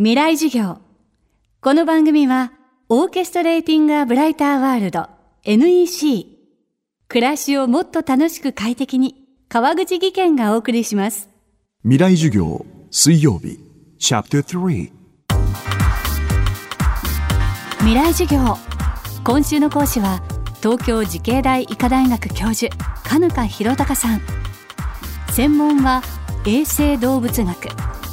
未来授業。この番組はオーケストレーティング・ア・ブライター・ワールド NEC 暮らしをもっと楽しく快適に川口義賢がお送りします。未来授業水曜日。チャプター3未来授業。今週の講師は東京慈恵大医科大学教授金香博隆さん。専門は衛生動物学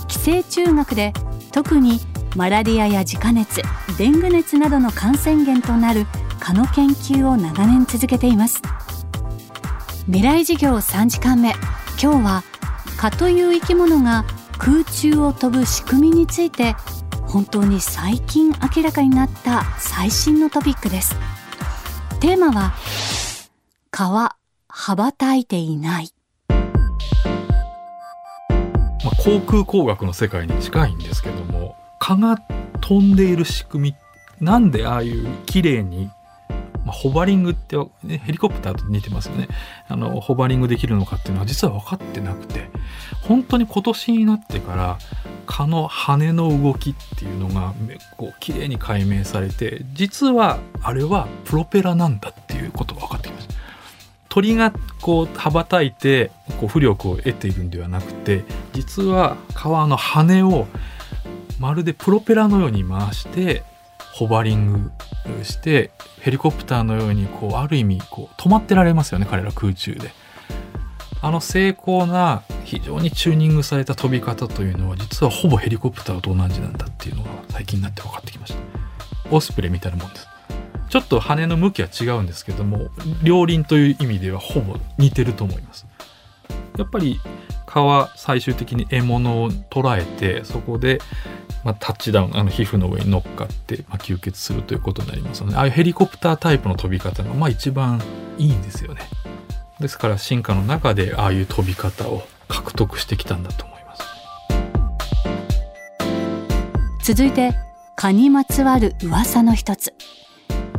寄生虫学で特にマラリアや自家熱デング熱などの感染源となる蚊の研究を長年続けています。未来授業3時間目今日は蚊という生き物が空中を飛ぶ仕組みについて本当に最近明らかになった最新のトピックです。テーマは蚊は羽ばたいていない。まあ、航空工学の世界に近いんですけども蚊が飛んでいる仕組みなんでああいう綺麗に、まあ、ホバリングって、ね、ヘリコプターと似てますよねあのホバリングできるのかっていうのは実は分かってなくて本当に今年になってから蚊の羽の動きっていうのがこう綺麗に解明されて実はあれはプロペラなんだっていうことが分かって。鳥がこう羽ばたいてこう浮力を得ているんではなくて実は川の羽をまるでプロペラのように回してホバリングしてヘリコプターのようにこうある意味こう止まってられますよね彼ら空中で。あの精巧な非常にチューニングされた飛び方というのは実はほぼヘリコプターと同じなんだっていうのが最近になって分かってきました。オスプレイみたいなもんです。ちょっと羽の向きは違うんですけども両輪という意味ではほぼ似てると思います。やっぱり蚊は最終的に獲物を捉えてそこで、まあ、タッチダウンあの皮膚の上に乗っかって、まあ、吸血するということになりますのでああいうヘリコプタータイプの飛び方がまあ一番いいんですよね。ですから進化の中でああいう飛び方を獲得してきたんだと思います。続いて蚊にまつわる噂の一つ。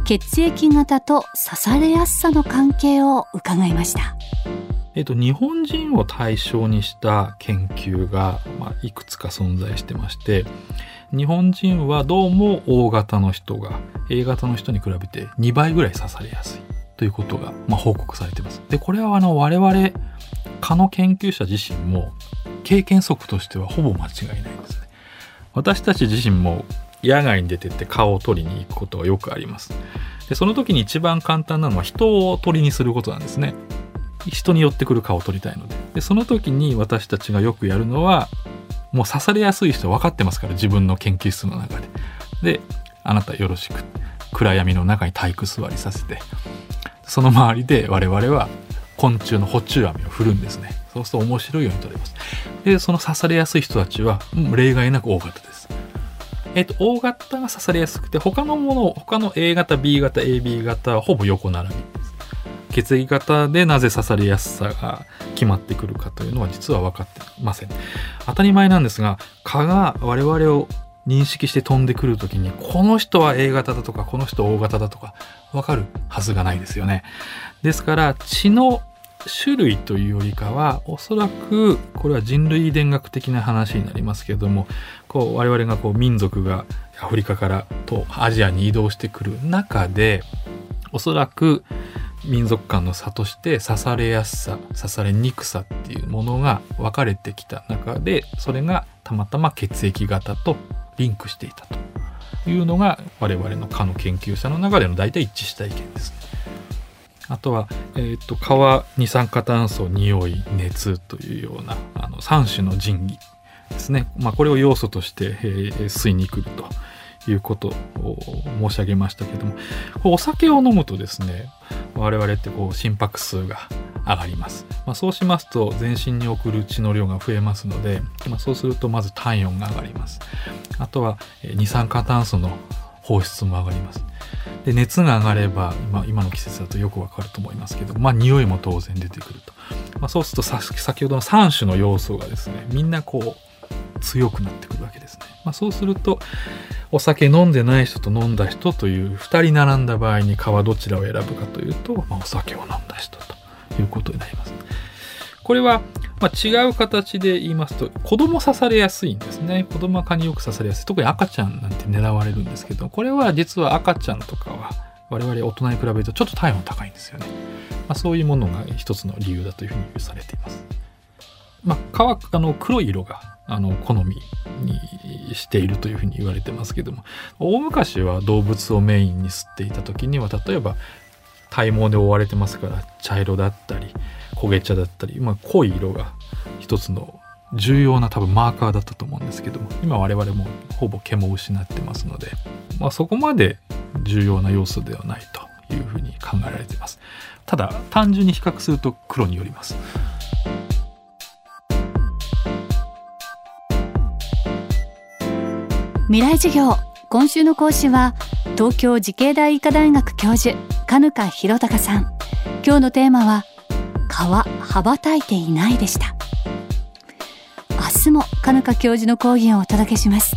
血液型と刺されやすさの関係を伺いました。えっと、日本人を対象にした研究が、まあ、いくつか存在してまして日本人はどうも O 型の人が A 型の人に比べて2倍ぐらい刺されやすいということが、まあ、報告されています。でこれはあの我々蚊の研究者自身も経験則としてはほぼ間違いないんですね。私たち自身も野外に出てって顔を取りに行くことがよくあります。でその時に一番簡単なのは人を鳥にすることなんですね。人に寄ってくる顔を取りたいので。でその時に私たちがよくやるのはもう刺されやすい人分かってますから自分の研究室の中で。であなたよろしく。暗闇の中に体育座りさせて。その周りで我々は昆虫の捕虫網を振るんですね。そうすると面白いように取れます。でその刺されやすい人たちは例外なく大型です。えっと、O 型が刺されやすくて、他のもの、他の A 型、B 型、AB 型はほぼ横並び。血液型でなぜ刺されやすさが決まってくるかというのは実は分かってません。当たり前なんですが、蚊が我々を認識して飛んでくるときに、この人は A 型だとか、この人 O 型だとか、分かるはずがないですよね。ですから、血の種類というよりかはおそらくこれは人類遺伝学的な話になりますけれどもこう我々がこう民族がアフリカからとアジアに移動してくる中でおそらく民族間の差として刺されやすさ刺されにくさっていうものが分かれてきた中でそれがたまたま血液型とリンクしていたというのが我々の科の研究者の中での大体一致した意見です。あとは、えーと、川二酸化炭素匂い熱というようなあの3種の神器ですね、まあ、これを要素として、えー、吸いに来るということを申し上げましたけどもお酒を飲むとですね我々ってこう心拍数が上がります、まあ、そうしますと全身に送る血の量が増えますので、まあ、そうするとまず体温が上がります。あとは二酸化炭素の放出も上がります。で熱が上がれば今今の季節だとよくわかると思いますけどまあ匂いも当然出てくると、まあ、そうすると先ほどの3種の要素がですねみんなこう強くなってくるわけですね、まあ、そうするとお酒飲んでない人と飲んだ人という2人並んだ場合に蚊はどちらを選ぶかというと、まあ、お酒を飲んだ人ということになります。これは、まあ、違う形で言いますと子供刺されやすいんですね。子供は蚊によく刺されやすい。特に赤ちゃんなんて狙われるんですけどこれは実は赤ちゃんとかは我々大人に比べるとちょっと体温高いんですよね、まあ、そういうものが一つの理由だというふうにされています。まあ、蚊はあの黒い色があの好みにしているというふうに言われてますけども大昔は動物をメインに吸っていた時には例えば体毛で覆われてますから茶色だったり焦げ茶だったり、まあ、濃い色が一つの重要な多分マーカーだったと思うんですけども今我々もほぼ毛も失ってますので、まあ、そこまで重要な要素ではないというふうに考えられています。ただ単純に比較すると黒によります。未来授業今週の講師は東京慈恵大医科大学教授金香博隆さん。今日のテーマは川羽ばたいていないでした。明日もカヌカ教授の講義をお届けします。